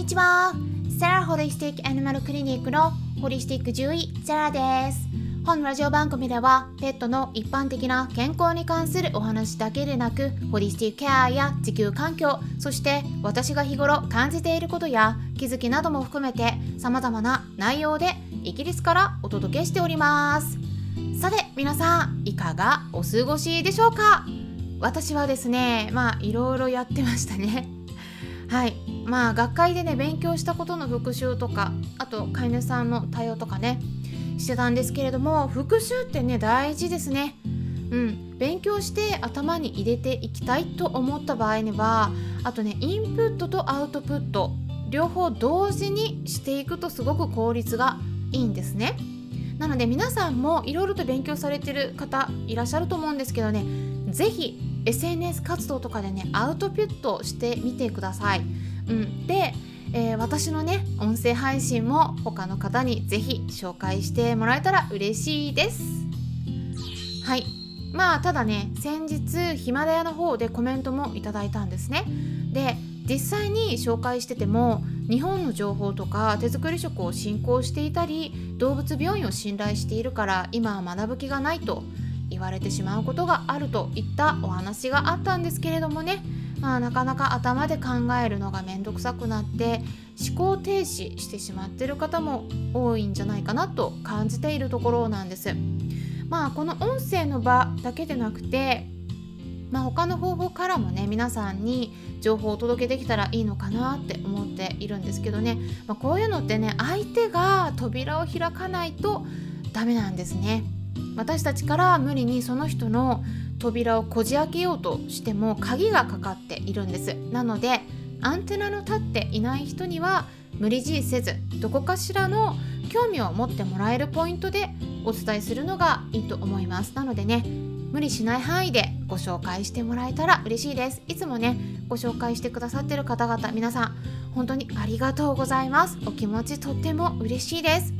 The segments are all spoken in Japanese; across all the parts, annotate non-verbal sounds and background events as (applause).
にちは。セラホリスティックアニマルクリニックのホリスティック獣医セラです。本ラジオ番組ではペットの一般的な健康に関するお話だけでなくホリスティックケアや地球環境そして私が日頃感じていることや気づきなども含めて様々な内容でイギリスからお届けしております。さて皆さんいかがお過ごしでしょうか？私はですねまあいろいろやってましたね。はい。まあ学会でね勉強したことの復習とかあと飼い主さんの対応とかねしてたんですけれども復習ってね大事ですね。うん。勉強して頭に入れていきたいと思った場合にはあとねインプットとアウトプット両方同時にしていくとすごく効率がいいんですね。なので皆さんもいろいろと勉強されてる方いらっしゃると思うんですけどね是非 SNS 活動とかでねアウトプットしてみてください。うん、で、えー、私のね音声配信も他の方に是非紹介してもらえたら嬉しいです。はいまあただね先日ヒマラヤの方でコメントもいただいたんですね。で実際に紹介してても日本の情報とか手作り食を進行していたり動物病院を信頼しているから今は学ぶ気がないと言われてしまうことがあるといったお話があったんですけれどもね、まあ、なかなか頭で考えるのが面倒くさくなって思考停止してしまっている方も多いんじゃないかなと感じているところなんです。まあこの音声の場だけでなくてまあ、他の方法からもね皆さんに情報をお届けできたらいいのかなって思っているんですけどね、まあ、こういうのってね相手が扉を開かないとダメなんですね。私たちから無理にその人の扉をこじ開けようとしても鍵がかかっているんです。なのでアンテナの立っていない人には無理強いせずどこかしらの興味を持ってもらえるポイントでお伝えするのがいいと思います。なのでね無理しない範囲でご紹介してもらえたら嬉しいです。いつもねご紹介してくださってる方々皆さん本当にありがとうございます。お気持ちとっても嬉しいです。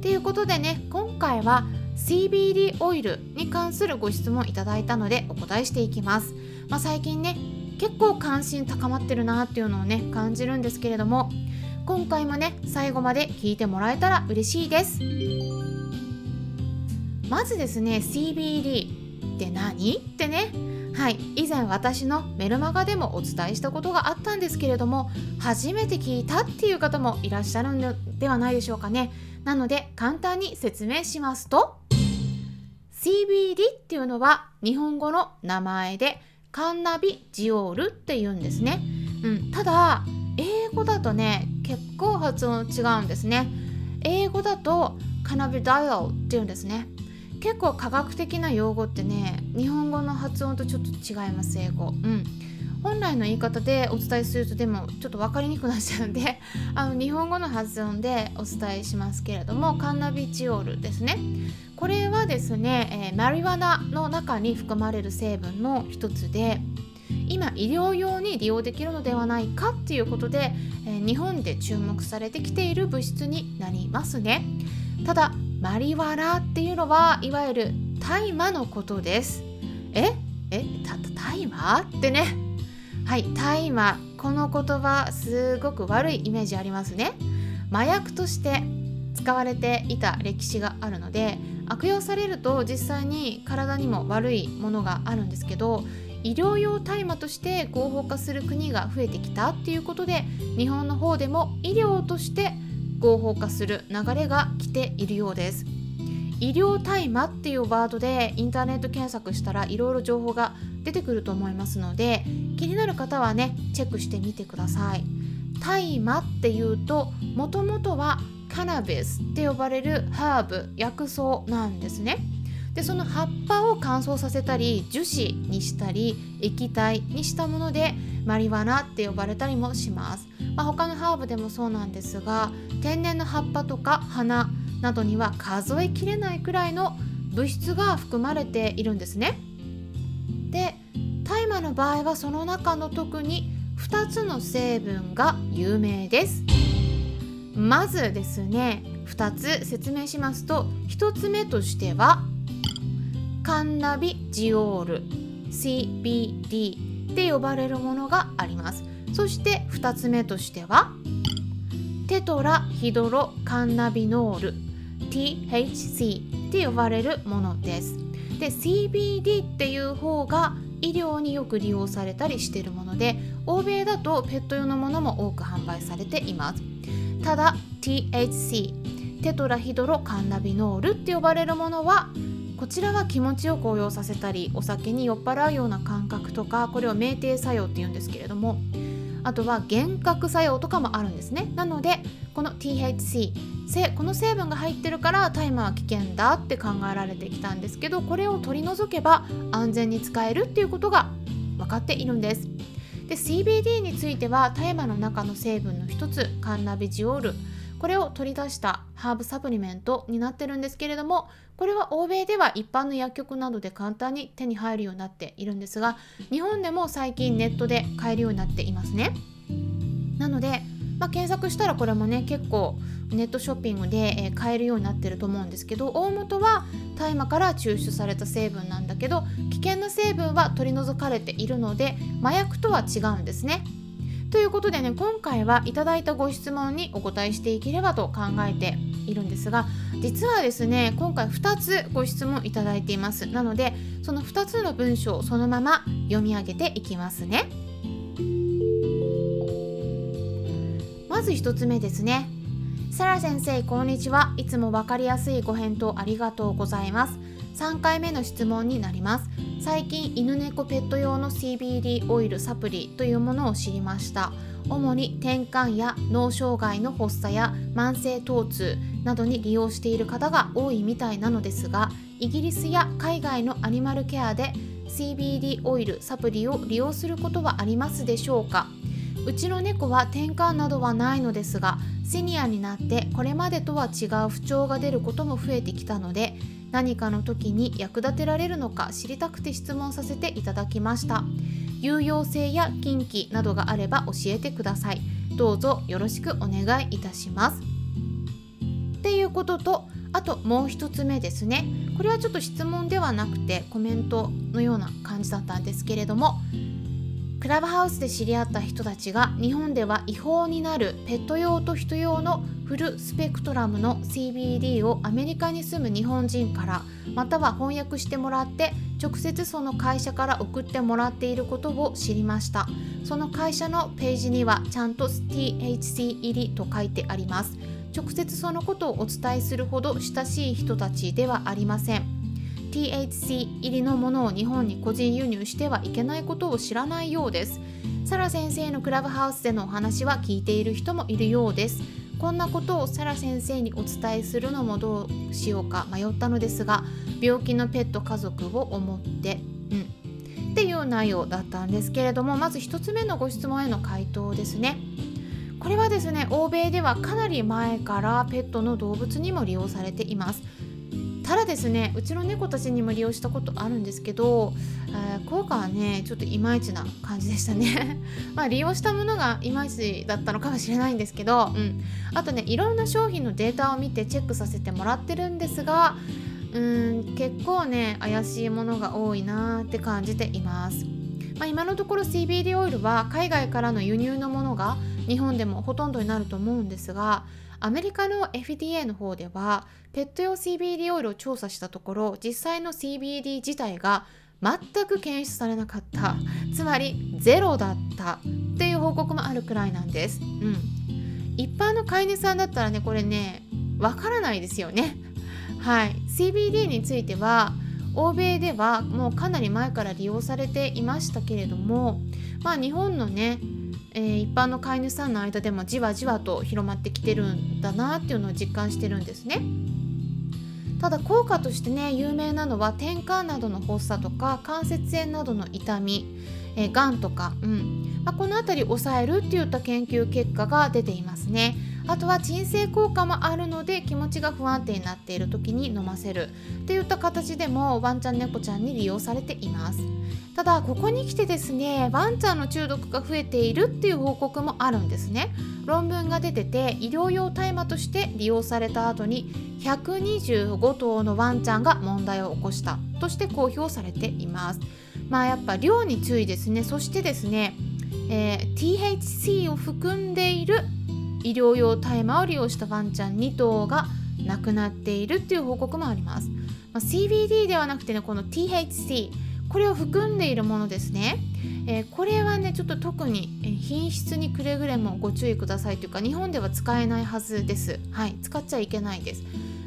ということでね今回は CBD オイルに関するご質問いただいたのでお答えしていきます、まあ、最近ね結構関心高まってるなっていうのをね感じるんですけれども今回もね最後まで聞いてもらえたら嬉しいです。まずですね CBD って何？ってねはい以前私のメルマガでもお伝えしたことがあったんですけれども初めて聞いたっていう方もいらっしゃるんではないでしょうかね。なので簡単に説明しますと CBD っていうのは日本語の名前でカンナビジオールって言うんですね、うん、ただ英語だとね結構発音違うんですね。英語だとカナビダイオルって言うんですね。結構科学的な用語ってね日本語の発音とちょっと違います英語。うん。本来の言い方でお伝えするとでもちょっと分かりにくくなっちゃうんであの日本語の発音でお伝えしますけれどもカンナビチオールですね。これはですね、えー、マリワナの中に含まれる成分の一つで今医療用に利用できるのではないかっていうことで、えー、日本で注目されてきている物質になりますね。ただマリワナっていうのはいわゆる大麻のことです。え？え？た大麻？ってね。はい大麻。この言葉すごく悪いイメージありますね。麻薬として使われていた歴史があるので悪用されると実際に体にも悪いものがあるんですけど医療用大麻として合法化する国が増えてきたっていうことで日本の方でも医療として合法化する流れが来ているようです。医療大麻っていうワードでインターネット検索したらいろいろ情報が出てくると思いますので気になる方はねチェックしてみてください。大麻っていうともともとはカナビスって呼ばれるハーブ薬草なんですね。でその葉っぱを乾燥させたり樹脂にしたり液体にしたものでマリワナって呼ばれたりもします、まあ、他のハーブでもそうなんですが天然の葉っぱとか花などには数えきれないくらいの物質が含まれているんですね。で大麻の場合はその中の特に2つの成分が有名です。まずですね2つ説明しますと1つ目としてはカンナビジオール CBD って呼ばれるものがあります。そして2つ目としてはテトラヒドロカンナビノール THC って呼ばれるものです。で CBD っていう方が医療によく利用されたりしているもので欧米だとペット用のものも多く販売されています。ただ THC テトラヒドロカンナビノールって呼ばれるものはこちらは気持ちよく応用させたりお酒に酔っ払うような感覚とかこれを酩酊作用っていうんですけれどもあとは幻覚作用とかもあるんですね。なのでこの THC この成分が入ってるから大麻は危険だって考えられてきたんですけどこれを取り除けば安全に使えるっていうことが分かっているんです。で CBD については大麻の中の成分の一つカンナビジオール。これを取り出したハーブサプリメントになってるんですけれどもこれは欧米では一般の薬局などで簡単に手に入るようになっているんですが日本でも最近ネットで買えるようになっていますね。なので、まあ、検索したらこれもね結構ネットショッピングで、え買えるようになってると思うんですけど大元は大麻から抽出された成分なんだけど危険な成分は取り除かれているので麻薬とは違うんですね。ということでね今回はいただいたご質問にお答えしていければと考えているんですが実はですね今回2つご質問いただいています。なのでその2つの文章をそのまま読み上げていきますね。まず1つ目ですね。サラ先生こんにちは。いつも分かりやすいご返答ありがとうございます。3回目の質問になります。最近犬猫ペット用の CBD オイルサプリというものを知りました。主に転換や脳障害の発作や慢性疼痛などに利用している方が多いみたいなのですがイギリスや海外のアニマルケアで CBD オイルサプリを利用することはありますでしょうか？うちの猫は転換などはないのですがシニアになってこれまでとは違う不調が出ることも増えてきたので何かの時に役立てられるのか知りたくて質問させていただきました。有用性や近畿などがあれば教えてください。どうぞよろしくお願いいたします。っていうこととあともう一つ目ですね。これはちょっと質問ではなくてコメントのような感じだったんですけれどもクラブハウスで知り合った人たちが日本では違法になるペット用と人用のフルスペクトラムの CBD をアメリカに住む日本人からまたは翻訳してもらって直接その会社から送ってもらっていることを知りました。その会社のページにはちゃんと THC 入りと書いてあります。直接そのことをお伝えするほど親しい人たちではありません。THC 入りのものを日本に個人輸入してはいけないことを知らないようです。サラ先生のクラブハウスでのお話は聞いている人もいるようです。こんなことをサラ先生にお伝えするのもどうしようか迷ったのですが病気のペット家族を思ってうん。っていう内容だったんですけれどもまず1つ目のご質問への回答ですね。これはですね欧米ではかなり前からペットの動物にも利用されています。ただですねうちの猫たちにも利用したことあるんですけど、えー、効果はねちょっといまいちな感じでしたね (laughs) まあ利用したものがいまいちだったのかもしれないんですけど、うん、あとねいろんな商品のデータを見てチェックさせてもらってるんですがうん結構ね怪しいものが多いなって感じています。まあ、今のところ CBD オイルは海外からの輸入のものが日本でもほとんどになると思うんですがアメリカの FDA の方ではペット用 CBD オイルを調査したところ実際の CBD 自体が全く検出されなかった。つまりゼロだった。っていう報告もあるくらいなんです、うん、一般の飼い主さんだったらねこれねわからないですよね。はい。CBD については欧米ではもうかなり前から利用されていましたけれどもまあ日本のねえー、一般の飼い主さんの間でもじわじわと広まってきてるんだなっていうのを実感してるんですね。ただ効果としてね有名なのは転換などの発作とか関節炎などの痛み、えー、がんとか、うんまあ、この辺り抑えるっていった研究結果が出ていますね。あとは鎮静効果もあるので気持ちが不安定になっている時に飲ませるといった形でもワンちゃん猫ちゃんに利用されています。ただここに来てですねワンちゃんの中毒が増えているっていう報告もあるんですね。論文が出てて医療用大麻として利用された後に125頭のワンちゃんが問題を起こした。として公表されています。まあやっぱ量に注意ですね。そしてですね、えー、THC を含んでいる医療用大麻を利用したワンちゃん2頭が亡くなっているっていう報告もあります、まあ、CBD ではなくてねこの THC これを含んでいるものですね、えー、これはねちょっと特に品質にくれぐれもご注意くださいというか日本では使えないはずです。はい使っちゃいけないです。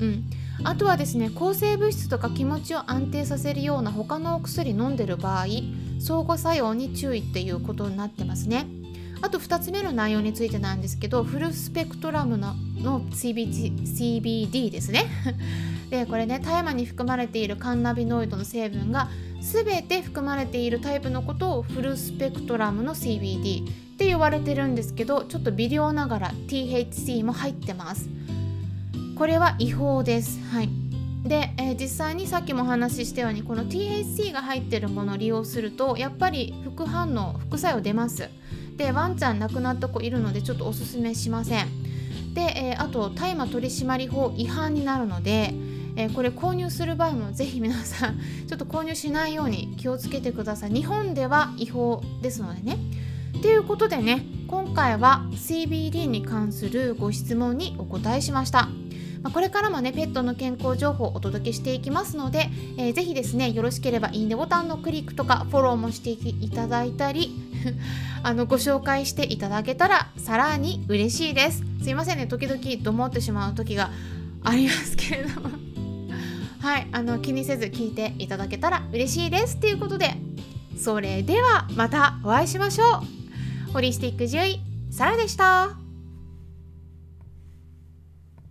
うん。あとはですね抗生物質とか気持ちを安定させるような他のお薬飲んでる場合相互作用に注意っていうことになってますね。あと2つ目の内容についてなんですけどフルスペクトラムのの CBD, CBD ですね。(laughs) でこれね大麻に含まれているカンナビノイドの成分が全て含まれているタイプのことをフルスペクトラムの CBD って言われてるんですけどちょっと微量ながら THC も入ってます。これは違法です。はい。で、えー、実際にさっきもお話ししたようにこの THC が入ってるものを利用するとやっぱり副反応副作用出ます。でワンちゃん亡くなった子いるのでちょっとおすすめしません。で、えー、あと大麻取締法違反になるので、えー、これ購入する場合もぜひ皆さんちょっと購入しないように気をつけてください。日本では違法ですのでね。ということでね今回は CBD に関するご質問にお答えしました。まあ、これからもねペットの健康情報をお届けしていきますので、えー、ぜひですねよろしければいいねボタンのクリックとかフォローもしていただいたり (laughs) あのご紹介していただけたらさらに嬉しいです。すいませんね時々どもってしまう時がありますけれども。(laughs) はいあの気にせず聞いていただけたら嬉しいです。ということでそれではまたお会いしましょう。ホリスティック獣医サラでした。